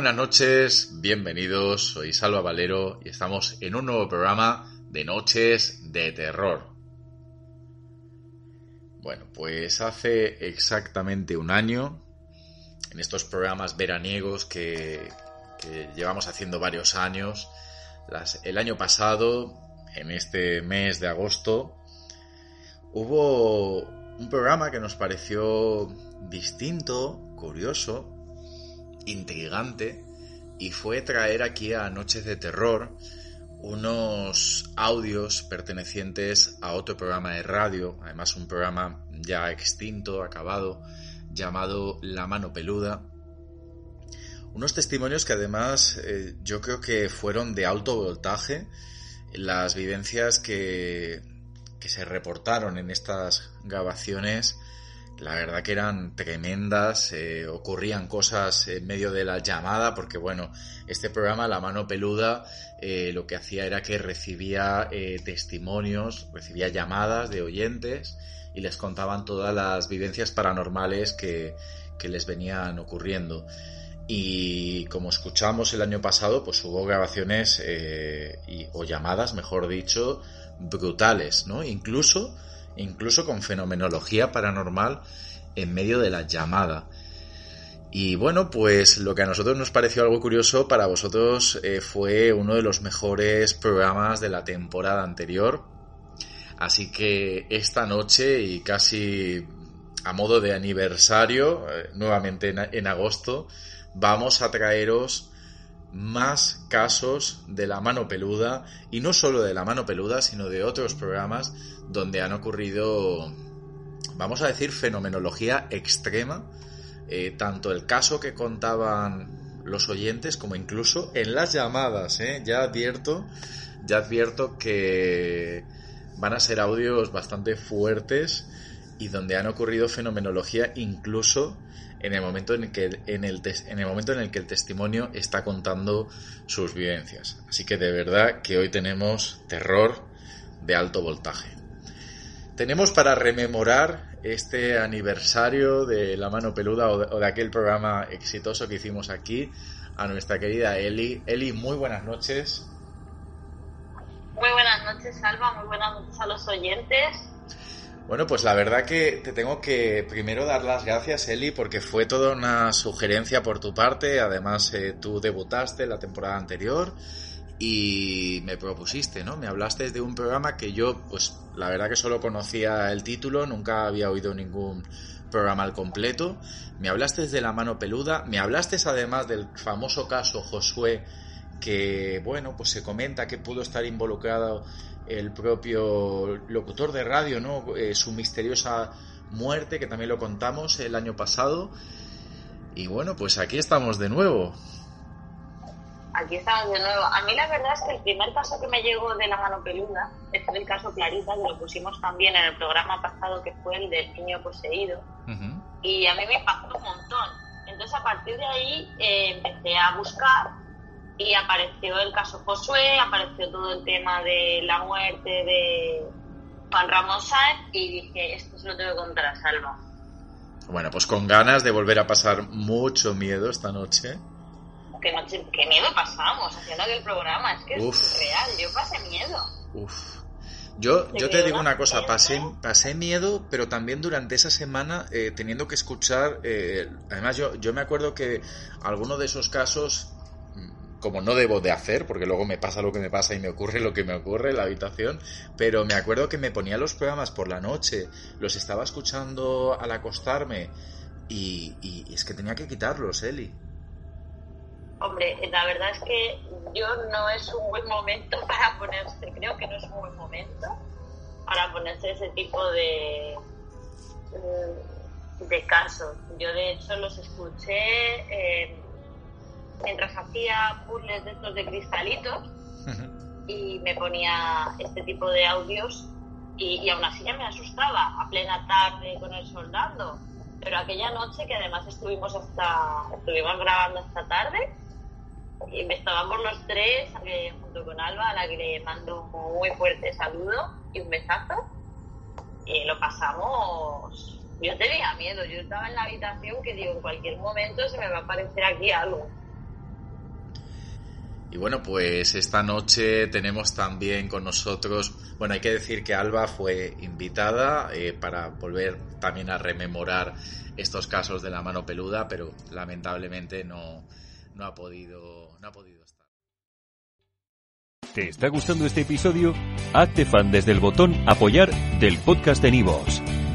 Noches, bienvenidos, soy Salva Valero y estamos en un nuevo programa de Noches de Terror. Bueno, pues hace exactamente un año, en estos programas veraniegos que, llevamos haciendo varios años, el año pasado, en este mes de agosto, hubo un programa que nos pareció distinto, curioso, intrigante y fue traer aquí a Noches de Terror unos audios pertenecientes a otro programa de radio, además un programa ya extinto, acabado, llamado La mano peluda. Unos testimonios que además eh, yo creo que fueron de alto voltaje, las vivencias que, que se reportaron en estas grabaciones la verdad que eran tremendas, eh, ocurrían cosas en medio de la llamada, porque bueno, este programa, La Mano Peluda, eh, lo que hacía era que recibía eh, testimonios, recibía llamadas de oyentes y les contaban todas las vivencias paranormales que, que les venían ocurriendo. Y como escuchamos el año pasado, pues hubo grabaciones o llamadas, mejor dicho, brutales, ¿no? Incluso incluso con fenomenología paranormal en medio de la llamada. Y bueno, pues lo que a nosotros nos pareció algo curioso, para vosotros eh, fue uno de los mejores programas de la temporada anterior. Así que esta noche y casi a modo de aniversario, eh, nuevamente en agosto, vamos a traeros más casos de la mano peluda y no solo de la mano peluda, sino de otros programas donde han ocurrido, vamos a decir, fenomenología extrema, eh, tanto el caso que contaban los oyentes como incluso en las llamadas, ¿eh? ya advierto, ya advierto que van a ser audios bastante fuertes y donde han ocurrido fenomenología incluso en el momento en, que, en, el, en el momento en el que el testimonio está contando sus vivencias. Así que de verdad que hoy tenemos terror de alto voltaje. Tenemos para rememorar este aniversario de La Mano Peluda o de, aquel programa exitoso que hicimos aquí a nuestra querida Eli. Eli, muy buenas noches. Muy buenas noches, Salva. Muy buenas noches a los oyentes. Bueno, pues la verdad que te tengo que primero dar las gracias, Eli, porque fue toda una sugerencia por tu parte. Además, eh, tú debutaste la temporada anterior y me propusiste, ¿no? Me hablaste de un programa que yo, pues la verdad que solo conocía el título, nunca había oído ningún programa al completo. Me hablaste de la mano peluda, me hablaste además del famoso caso Josué, que bueno, pues se comenta que pudo estar involucrado el propio locutor de radio, ¿no? Eh, su misteriosa muerte, que también lo contamos el año pasado. Y bueno, pues aquí estamos de nuevo. Aquí estamos de nuevo. A mí la verdad es que el primer caso que me llegó de la mano peluda es el caso Clarita, que lo pusimos también en el programa pasado, que fue el del niño poseído. Y a mí me impactó un montón. Entonces a partir de ahí eh, empecé a buscar y apareció el caso Josué, apareció todo el tema de la muerte de Juan Ramón y dije, esto se lo tengo que contar a Salva. Bueno, pues con ganas de volver a pasar mucho miedo esta noche. ¿Qué, noche, qué miedo pasamos haciendo aquel programa? Es que es real, yo pasé miedo. Uf. Yo, yo te digo una cosa, pasé, pasé miedo, pero también durante esa semana eh, teniendo que escuchar, eh, además yo, yo me acuerdo que alguno de esos casos como no debo de hacer, porque luego me pasa lo que me pasa y me ocurre lo que me ocurre en la habitación, pero me acuerdo que me ponía los programas por la noche, los estaba escuchando al acostarme y, es que tenía que quitarlos, Eli. Hombre, la verdad es que yo no es un buen momento para ponerse, creo que no es un buen momento para ponerse ese tipo de, mm, de casos. Yo de hecho los escuché... Eh, mientras hacía puzzles de estos de cristalitos y me ponía este tipo de audios y, aún así ya me asustaba a plena tarde con el soldado. Pero aquella noche que además estuvimos hasta estuvimos grabando esta tarde y estábamos los tres junto con Alba a la que le mando un muy fuerte saludo y un besazo y lo pasamos yo tenía miedo yo estaba en la habitación que digo en cualquier momento se me va a aparecer aquí algo y bueno, pues esta noche tenemos también con nosotros, bueno, hay que decir que Alba fue invitada eh, para volver también a rememorar estos casos de la mano peluda, pero lamentablemente no, no, ha, podido, no ha podido estar. ¿Te está gustando este episodio? Hazte fan desde el botón apoyar del podcast de Nivos.